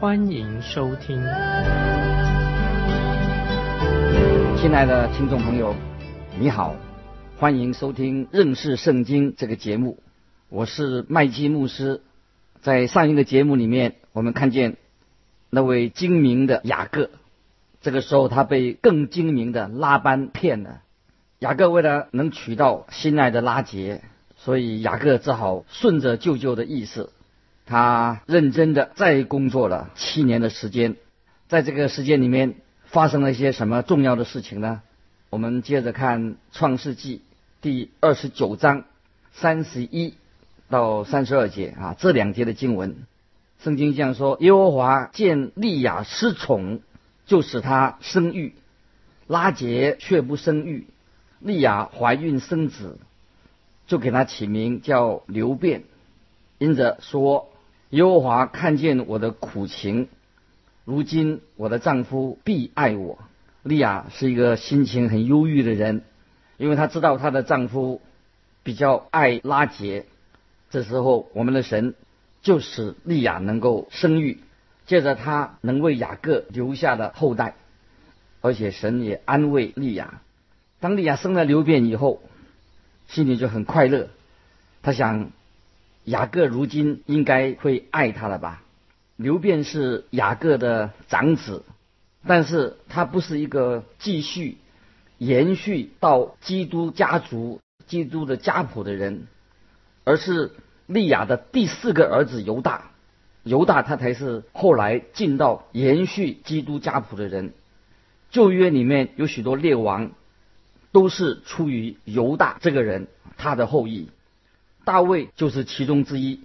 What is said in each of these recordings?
欢迎收听。亲爱的听众朋友，你好，欢迎收听认识圣经这个节目，我是麦基牧师。在上一个节目里面，我们看见那位精明的雅各，这个时候他被更精明的拉班骗了。雅各为了能娶到心爱的拉杰，所以雅各只好顺着舅舅的意思，他认真的再工作了七年的时间。在这个时间里面，发生了一些什么重要的事情呢？我们接着看《创世纪》第二十九章三十一到三十二节啊，这两节的经文，圣经这样说：耶和华见利亚失宠，就使她生育；拉结却不生育。利亚怀孕生子，就给他起名叫刘辩，因着说耶和华看见我的苦情，如今我的丈夫必爱我。利亚是一个心情很忧郁的人，因为她知道她的丈夫比较爱拉结。这时候，我们的神就使利亚能够生育，借着她能为雅各留下的后代，而且神也安慰利亚。当利亚生了刘辩以后，心里就很快乐。他想，雅各如今应该会爱他了吧？刘辩是雅各的长子，但是他不是一个继续延续到基督家族、基督的家谱的人，而是利亚的第四个儿子犹大。犹大他才是后来进到延续基督家谱的人。旧约里面有许多列王。都是出于犹大这个人，他的后裔，大卫就是其中之一。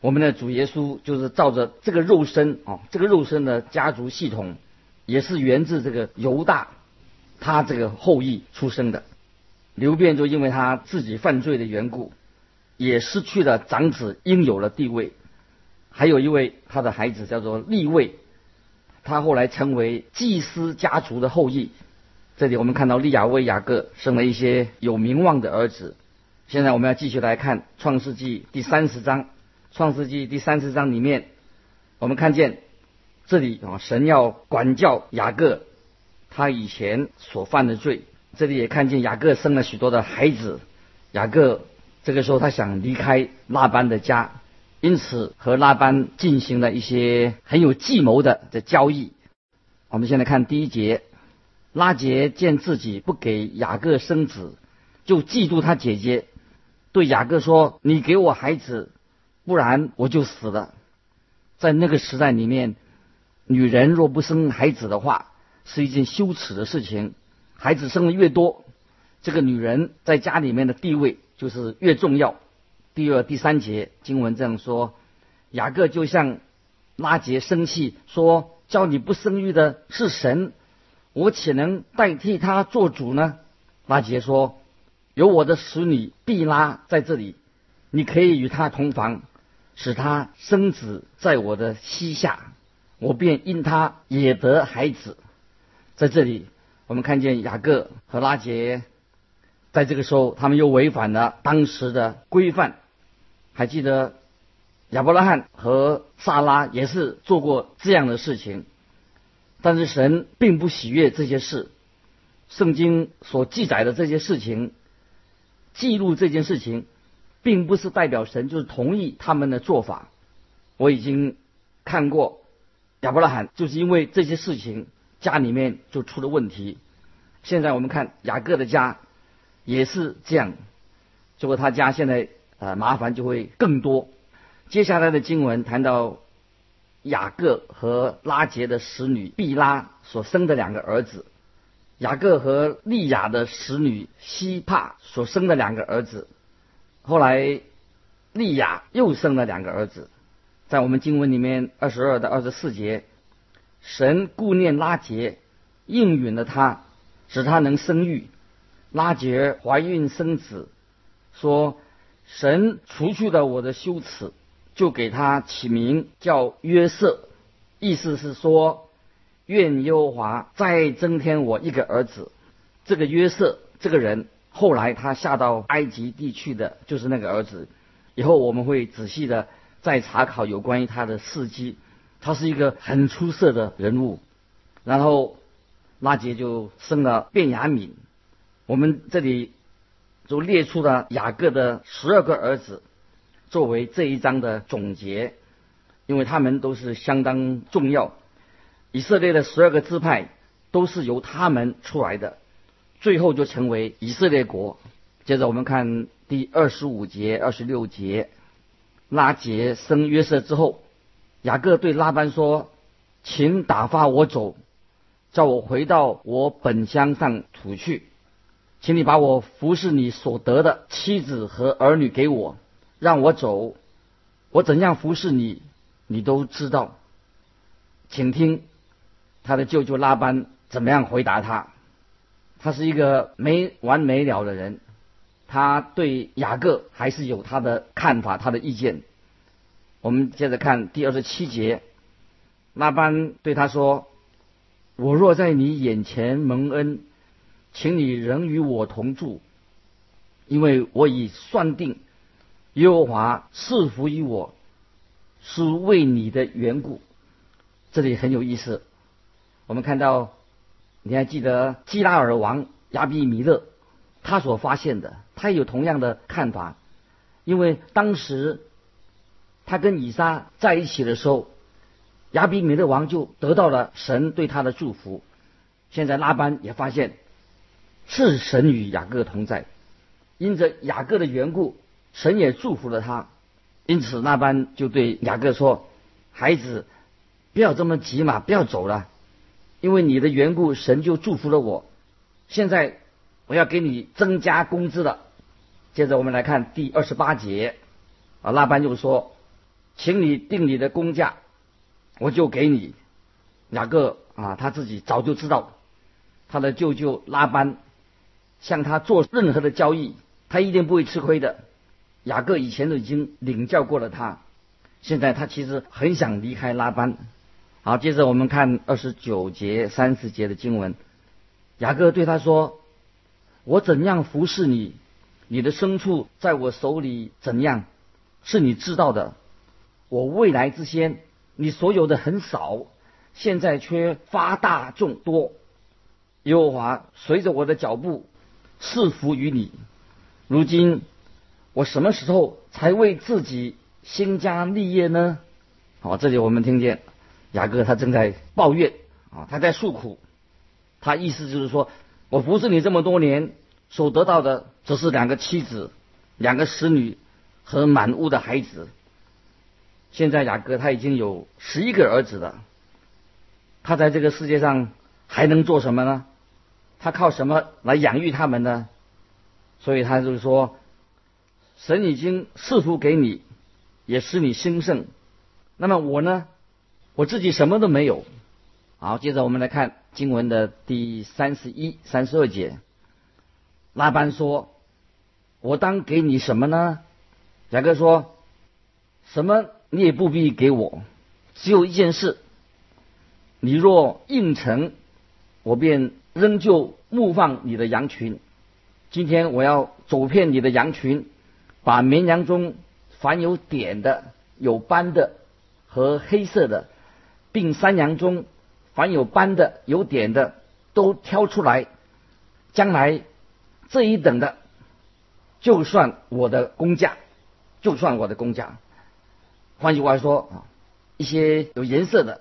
我们的主耶稣就是照着这个肉身啊，这个肉身的家族系统，也是源自这个犹大，他这个后裔出生的。刘辩就因为他自己犯罪的缘故，也失去了长子应有的地位。还有一位他的孩子叫做利位，他后来成为祭司家族的后裔。这里我们看到利亚为雅各生了一些有名望的儿子。现在我们要继续来看《创世纪》第三十章，《创世纪》第三十章里面，我们看见这里啊，神要管教雅各他以前所犯的罪。这里也看见雅各生了许多的孩子。雅各这个时候他想离开拉班的家，因此和拉班进行了一些很有计谋的的交易。我们现在看第一节。拉杰见自己不给雅各生子，就嫉妒他姐姐，对雅各说：“你给我孩子，不然我就死了。”在那个时代里面，女人若不生孩子的话，是一件羞耻的事情。孩子生的越多，这个女人在家里面的地位就是越重要。第二、第三节经文这样说：雅各就向拉杰生气，说：“叫你不生育的是神。”我岂能代替他做主呢？拉杰说：“有我的使女毕拉在这里，你可以与她同房，使她生子在我的膝下，我便因她也得孩子。”在这里，我们看见雅各和拉杰，在这个时候，他们又违反了当时的规范。还记得亚伯拉罕和萨拉也是做过这样的事情。但是神并不喜悦这些事，圣经所记载的这些事情，记录这件事情，并不是代表神就是同意他们的做法。我已经看过亚伯拉罕就是因为这些事情家里面就出了问题。现在我们看雅各的家也是这样，结果他家现在呃麻烦就会更多。接下来的经文谈到。雅各和拉杰的使女毕拉所生的两个儿子，雅各和利亚的使女希帕所生的两个儿子，后来利亚又生了两个儿子，在我们经文里面二十二到二十四节，神顾念拉杰，应允了他，使他能生育。拉杰怀孕生子，说神除去了我的羞耻，就给他起名叫约瑟，意思是说愿耶和华再增添我一个儿子。这个约瑟这个人，后来他下到埃及地去的，就是那个儿子。以后我们会仔细的再查考有关于他的事迹。他是一个很出色的人物。然后拉杰就生了卞雅敏。我们这里就列出了雅各的十二个儿子，作为这一章的总结，因为他们都是相当重要。以色列的十二个支派都是由他们出来的。最后就成为以色列国。接着我们看第二十五节、二十六节，拉杰生约瑟之后，雅各对拉班说：“请打发我走，叫我回到我本乡上土去。请你把我服侍你所得的妻子和儿女给我，让我走。我怎样服侍你，你都知道。请听他的舅舅拉班怎么样回答他。”他是一个没完没了的人，他对雅各还是有他的看法、他的意见。我们接着看第二十七节，拉班对他说：“我若在你眼前蒙恩，请你仍与我同住，因为我已算定耶和华赐福于我，是为你的缘故。”这里很有意思，我们看到。你还记得基拉尔王亚比米勒他所发现的？他也有同样的看法，因为当时他跟以撒在一起的时候，亚比米勒王就得到了神对他的祝福。现在拉班也发现是神与雅各同在，因着雅各的缘故，神也祝福了他。因此拉班就对雅各说：“孩子，不要这么急嘛，不要走了。”因为你的缘故，神就祝福了我。现在我要给你增加工资了。接着我们来看第二十八节，啊，拉班就说：“请你定你的工价，我就给你。”雅各啊，他自己早就知道，他的舅舅拉班向他做任何的交易，他一定不会吃亏的。雅各以前都已经领教过了他，现在他其实很想离开拉班。好，接着我们看二十九节、三十节的经文。雅各对他说：“我怎样服侍你，你的牲畜在我手里怎样，是你知道的。我未来之先，你所有的很少，现在却发大众多。耶和华随着我的脚步赐福于你。如今我什么时候才为自己兴家立业呢？”好，这里我们听见。雅各他正在抱怨啊，他在诉苦，他意思就是说，我服侍你这么多年，所得到的只是两个妻子、两个使女和满屋的孩子。现在雅各他已经有十一个儿子了，他在这个世界上还能做什么呢？他靠什么来养育他们呢？所以他就是说，神已经赐福给你，也使你兴盛。那么我呢？我自己什么都没有。好，接着我们来看经文的第三十一、三十二节。拉班说：“我当给你什么呢？”雅各说：“什么你也不必给我，只有一件事。你若应承，我便仍旧牧放你的羊群。今天我要走遍你的羊群，把绵羊中凡有点的、有斑的和黑色的。”并山羊中凡有斑的、有点的，都挑出来。将来这一等的，就算我的工价，就算我的工价。换句话说啊，一些有颜色的，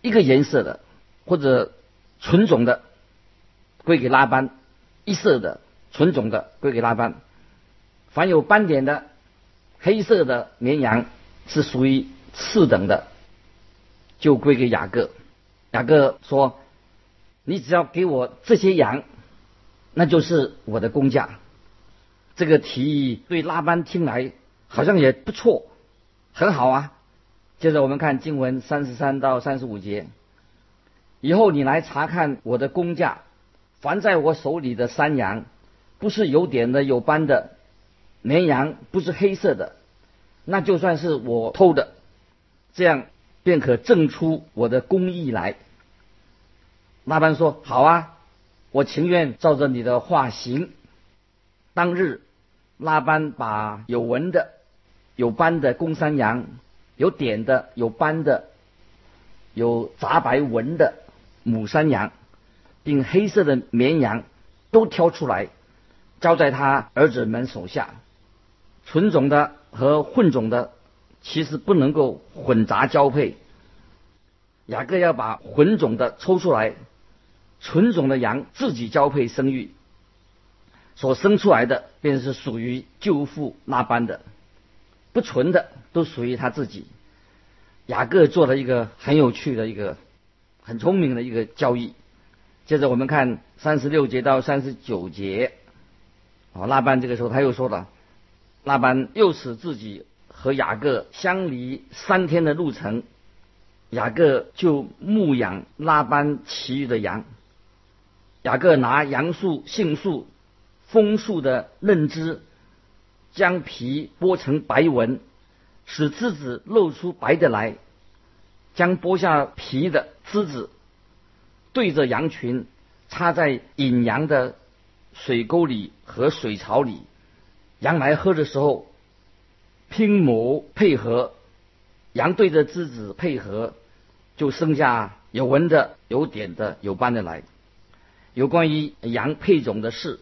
一个颜色的或者纯种的，归给拉班；一色的、纯种的归给拉班。凡有斑点的、黑色的绵羊是属于次等的。就归给雅各。雅各说：“你只要给我这些羊，那就是我的工价。”这个提议对拉班听来好像也不错，很好啊。接着我们看经文三十三到三十五节，以后你来查看我的工价，凡在我手里的山羊，不是有点的有斑的，绵羊不是黑色的，那就算是我偷的，这样便可证出我的公义来。”拉班说：“好啊，我情愿照着你的话行。”当日，拉班把有纹的、有斑的公山羊，有点的、有斑的、有杂白纹的母山羊，并黑色的绵羊，都挑出来，交在他儿子们手下。纯种的和混种的，其实不能够混杂交配。雅各要把混种的抽出来。纯种的羊自己交配生育，所生出来的便是属于舅父那般的；不纯的都属于他自己。雅各做了一个很有趣的一个、很聪明的一个交易。接着我们看三十六节到三十九节，哦，拉班这个时候他又说了，拉班又使自己和雅各相离三天的路程，雅各就牧养拉班其余的羊。雅各拿杨树、杏树、枫树的嫩枝，将皮剥成白纹，使枝子露出白的来。将剥下皮的枝子，对着羊群，插在引羊的水沟里和水槽里。羊来喝的时候，拼谋配合，羊对着枝子配合，就剩下有纹的、有点的、有斑的来。有关于羊配种的事，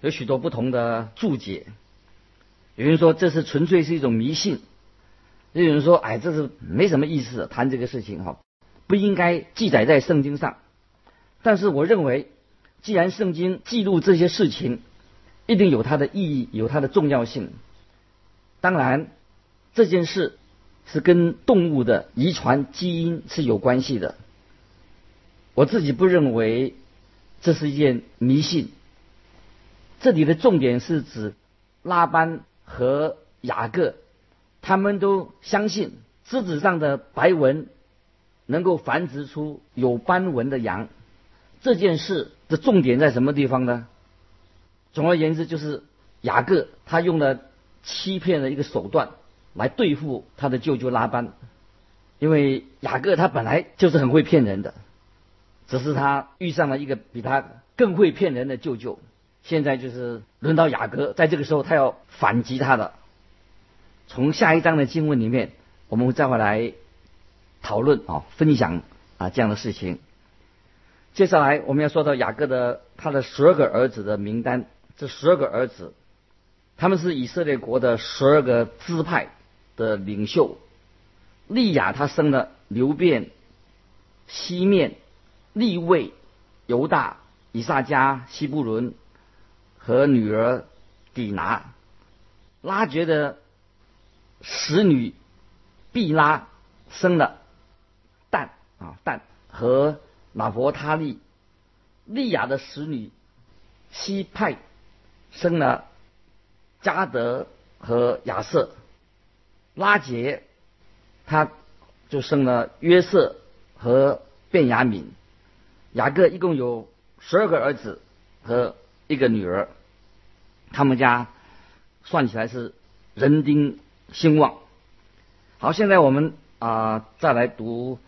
有许多不同的注解。有人说这是纯粹是一种迷信，也有人说，哎，这是没什么意思，谈这个事情哈，不应该记载在圣经上。但是我认为，既然圣经记录这些事情，一定有它的意义，有它的重要性。当然，这件事是跟动物的遗传基因是有关系的。我自己不认为。这是一件迷信。这里的重点是指拉班和雅各，他们都相信枝子上的白纹能够繁殖出有斑纹的羊。这件事的重点在什么地方呢？总而言之，就是雅各他用了欺骗的一个手段来对付他的舅舅拉班，因为雅各他本来就是很会骗人的。只是他遇上了一个比他更会骗人的舅舅，现在就是轮到雅各，在这个时候他要反击他的。从下一章的经文里面，我们会再回来讨论啊，分享啊这样的事情。接下来我们要说到雅各的他的十二个儿子的名单，这十二个儿子，他们是以色列国的十二个支派的领袖。利亚他生了刘辩、西面。利位、犹大、以撒加、西布伦和女儿底拿，拉觉的使女毕拉生了旦啊旦和马伯他利，利亚的使女西派生了加德和亚瑟，拉杰他就生了约瑟和卞雅敏。雅各一共有十二个儿子和一个女儿，他们家算起来是人丁兴旺。好，现在我们啊再来读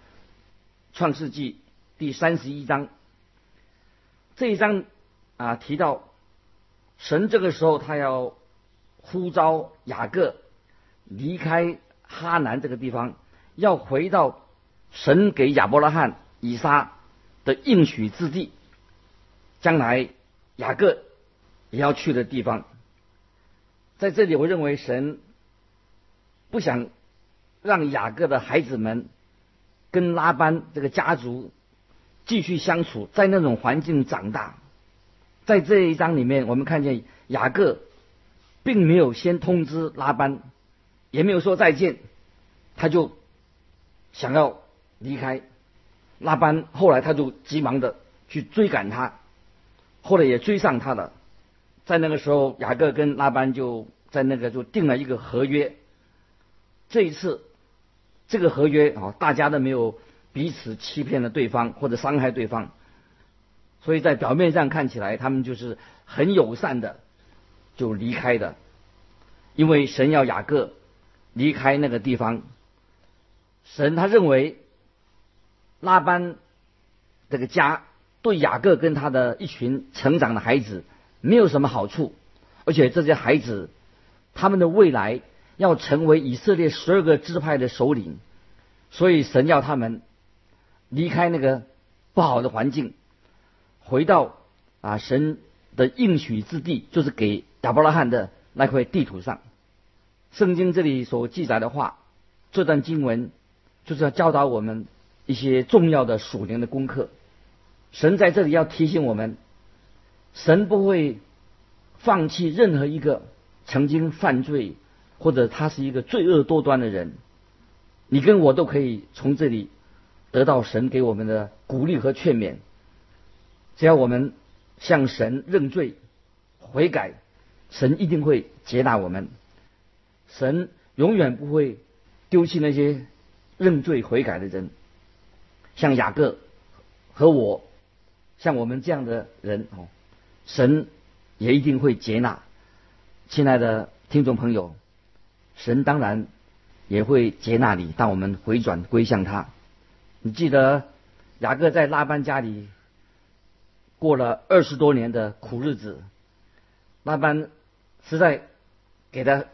创世纪第三十一章。这一章啊提到神这个时候他要呼召雅各离开哈南这个地方，要回到神给亚伯拉罕、以撒。的应许之地，将来雅各也要去的地方，在这里，我认为神不想让雅各的孩子们跟拉班这个家族继续相处，在那种环境长大。在这一章里面，我们看见雅各并没有先通知拉班，也没有说再见，他就想要离开。拉班后来他就急忙的去追赶他，后来也追上他了。在那个时候，雅各跟拉班就在那个就定了一个合约。这一次，这个合约啊，大家都没有彼此欺骗了对方或者伤害对方，所以在表面上看起来他们就是很友善的就离开的，因为神要雅各离开那个地方，神他认为拉班这个家对雅各跟他的一群成长的孩子没有什么好处，而且这些孩子他们的未来要成为以色列十二个支派的首领，所以神要他们。离开那个不好的环境，回到啊神的应许之地，就是给亚伯拉罕的那块地图上。圣经这里所记载的话，这段经文就是要教导我们一些重要的属灵的功课。神在这里要提醒我们，神不会放弃任何一个曾经犯罪或者他是一个罪恶多端的人。你跟我都可以从这里。得到神给我们的鼓励和劝勉，只要我们向神认罪悔改，神一定会接纳我们。神永远不会丢弃那些认罪悔改的人，像雅各和我，像我们这样的人哦，神也一定会接纳。亲爱的听众朋友，神当然也会接纳你，当我们回转归向他。你记得雅各在拉班家里过了二十多年的苦日子，拉班实在给他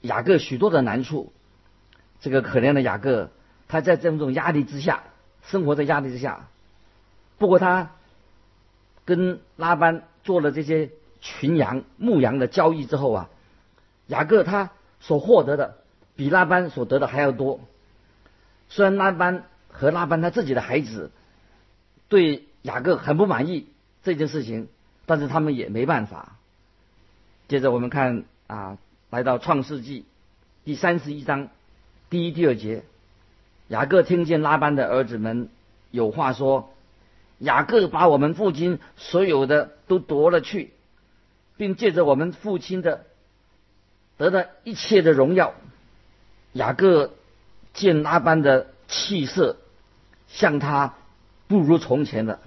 雅各许多的难处。这个可怜的雅各，他在这种压力之下，生活在压力之下。不过他跟拉班做了这些群羊牧羊的交易之后啊，雅各他所获得的比拉班所得的还要多。虽然拉班。和拉班他自己的孩子对雅各很不满意这件事情，但是他们也没办法。接着我们看啊，来到创世纪第三十一章第一、第二节，雅各听见拉班的儿子们有话说：“雅各把我们父亲所有的都夺了去，并借着我们父亲的得了一切的荣耀。”雅各见拉班的气色。像他不如从前的，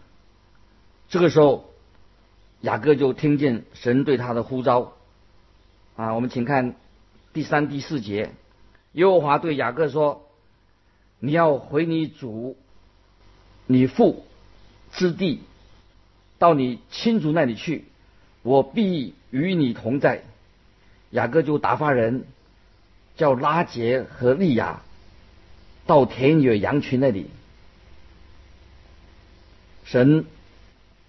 这个时候，雅各就听见神对他的呼召。啊，我们请看第三、第四节，耶和华对雅各说：“你要回你祖、你父之地，到你亲族那里去，我必与你同在。”雅各就打发人叫拉杰和利亚到田野羊群那里。神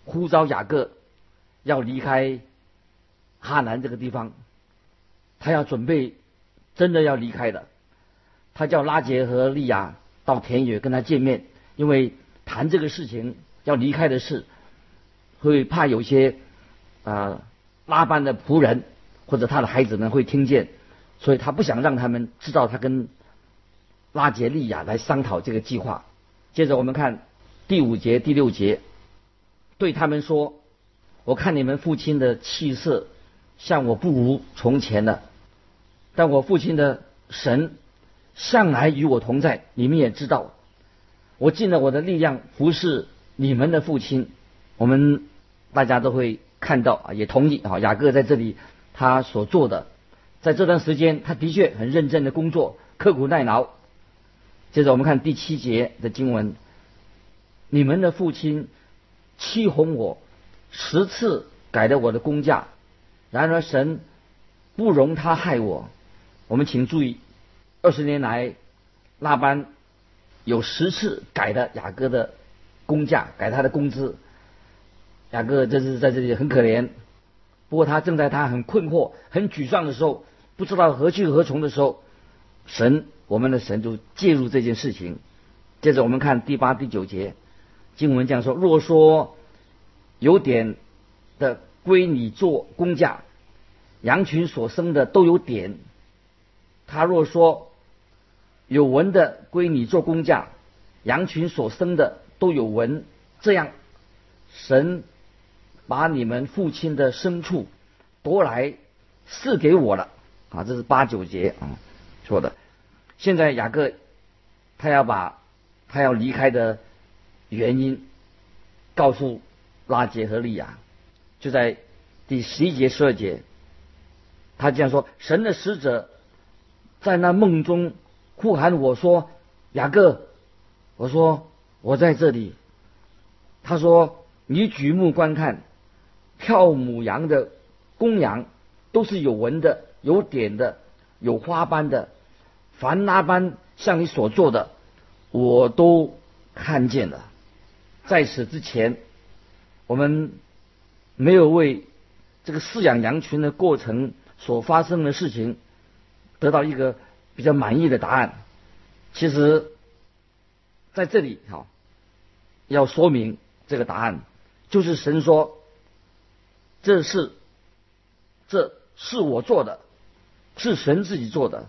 呼召雅各要离开哈南这个地方，他要准备真的要离开的。他叫拉杰和利亚到田野跟他见面，因为谈这个事情要离开的事，会怕有些啊拉班的仆人或者他的孩子们会听见，所以他不想让他们知道他跟拉杰利亚来商讨这个计划。接着我们看。第五节、第六节，对他们说：“我看你们父亲的气色像我不如从前了，但我父亲的神向来与我同在。你们也知道，我尽了我的力量服侍你们的父亲。我们大家都会看到啊，也同意啊。雅各在这里他所做的，在这段时间，他的确很认真的工作，刻苦耐劳。接着我们看第七节的经文。”你们的父亲欺哄我，十次改了我的工价，然而神不容他害我。我们请注意，二十年来，那班有十次改的雅各的工价，改他的工资。雅各这是在这里很可怜，不过他正在他很困惑、很沮丧的时候，不知道何去何从的时候，神，我们的神就介入这件事情。接着我们看第八、第九节。经文这样说：若说有点的归你做工价，羊群所生的都有点；他若说有纹的归你做工价，羊群所生的都有纹。这样，神把你们父亲的牲畜夺来赐给我了。啊，这是八九节啊说的。现在雅各他要把他要离开的原因，告诉拉杰和利亚，就在第十一节、十二节，他这样说：神的使者在那梦中呼喊我说：“雅各。”我说：“我在这里。”他说：“你举目观看，跳母羊的公羊都是有纹的、有点的、有花斑的，凡拉班向你所做的。”我都看见了，在此之前，我们没有为这个饲养羊群的过程所发生的事情得到一个比较满意的答案。其实，在这里哈，要说明这个答案，就是神说，这是这是我做的，是神自己做的，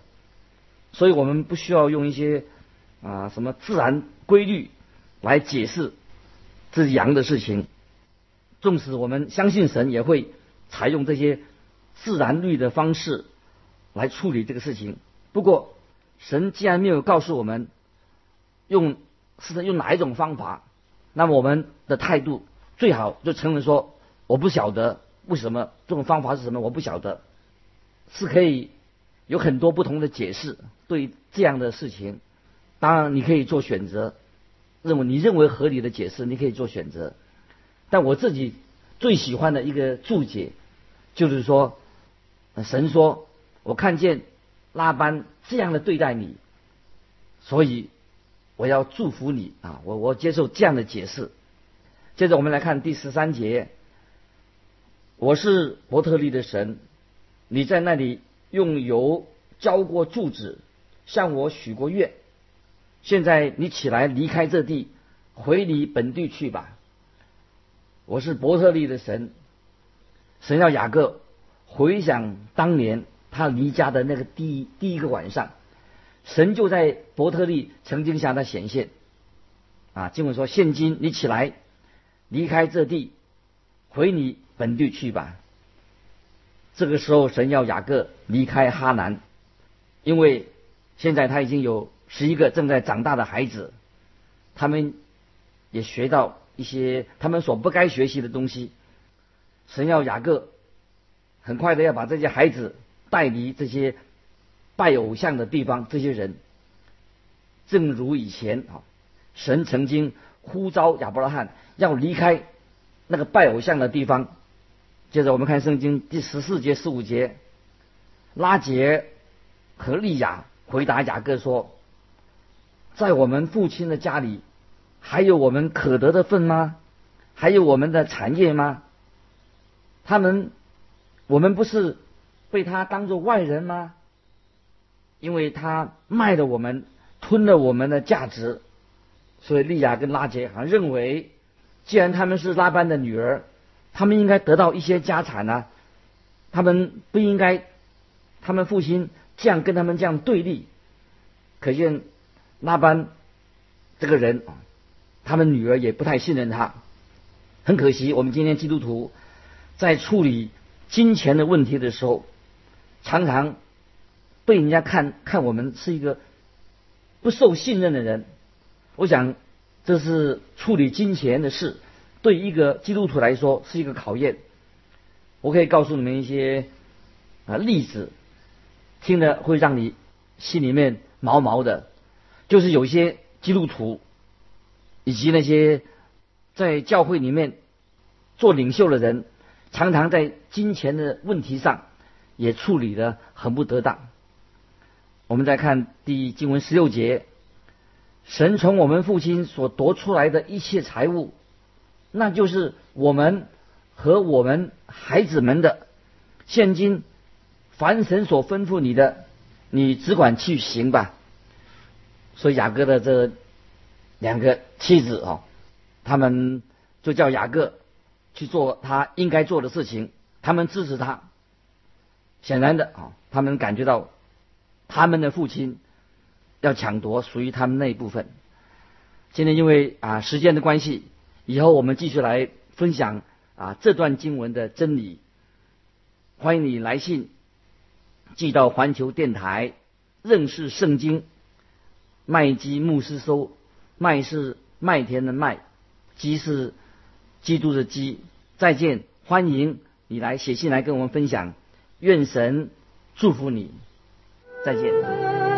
所以我们不需要用一些。啊，什么自然规律来解释这羊的事情？纵使我们相信神，也会采用这些自然律的方式来处理这个事情。不过，神既然没有告诉我们用是用哪一种方法，那么我们的态度最好就承认说我不晓得为什么这种方法是什么，我不晓得是可以有很多不同的解释对这样的事情。当然，你可以做选择，认为你认为合理的解释，你可以做选择。但我自己最喜欢的一个注解，就是说，神说：“我看见拉班这样的对待你，所以我要祝福你啊！”我我接受这样的解释。接着我们来看第十三节：“我是伯特利的神，你在那里用油浇过柱子，向我许过愿。”现在你起来离开这地，回你本地去吧。我是伯特利的神，神要雅各回想当年他离家的那个第一第一个晚上，神就在伯特利曾经向他显现。啊，经文说：现今你起来离开这地，回你本地去吧。这个时候，神要雅各离开哈南，因为现在他已经有。十一个正在长大的孩子，他们也学到一些他们所不该学习的东西。神要雅各很快的要把这些孩子带离这些拜偶像的地方，这些人，正如以前啊，神曾经呼召亚伯拉罕要离开那个拜偶像的地方。接着我们看圣经第十四节、十五节，拉杰和利亚回答雅各说。在我们父亲的家里，还有我们可得的份吗？还有我们的产业吗？他们，我们不是被他当做外人吗？因为他卖了我们，吞了我们的价值，所以利亚跟拉杰好像认为，既然他们是拉班的女儿，他们应该得到一些家产呢。他们不应该，他们父亲这样跟他们这样对立，可见。拉班这个人啊，他们女儿也不太信任他。很可惜，我们今天基督徒在处理金钱的问题的时候，常常被人家看看我们是一个不受信任的人。我想，这是处理金钱的事，对一个基督徒来说是一个考验。我可以告诉你们一些啊例子，听了会让你心里面毛毛的。就是有些基督徒，以及那些在教会里面做领袖的人，常常在金钱的问题上也处理的很不得当。我们再看第一经文十六节，神从我们父亲所夺出来的一切财物，那就是我们和我们孩子们的现金。凡神所吩咐你的，你只管去行吧。所以雅各的这两个妻子啊，他们就叫雅各去做他应该做的事情，他们支持他。显然的啊，他们感觉到他们的父亲要抢夺属于他们那一部分。现在因为啊时间的关系，以后我们继续来分享啊这段经文的真理。欢迎你来信寄到环球电台认识圣经。麦基牧师收，麦是麦田的麦，基是基督的基。再见，欢迎你来写信来跟我们分享。愿神祝福你，再见。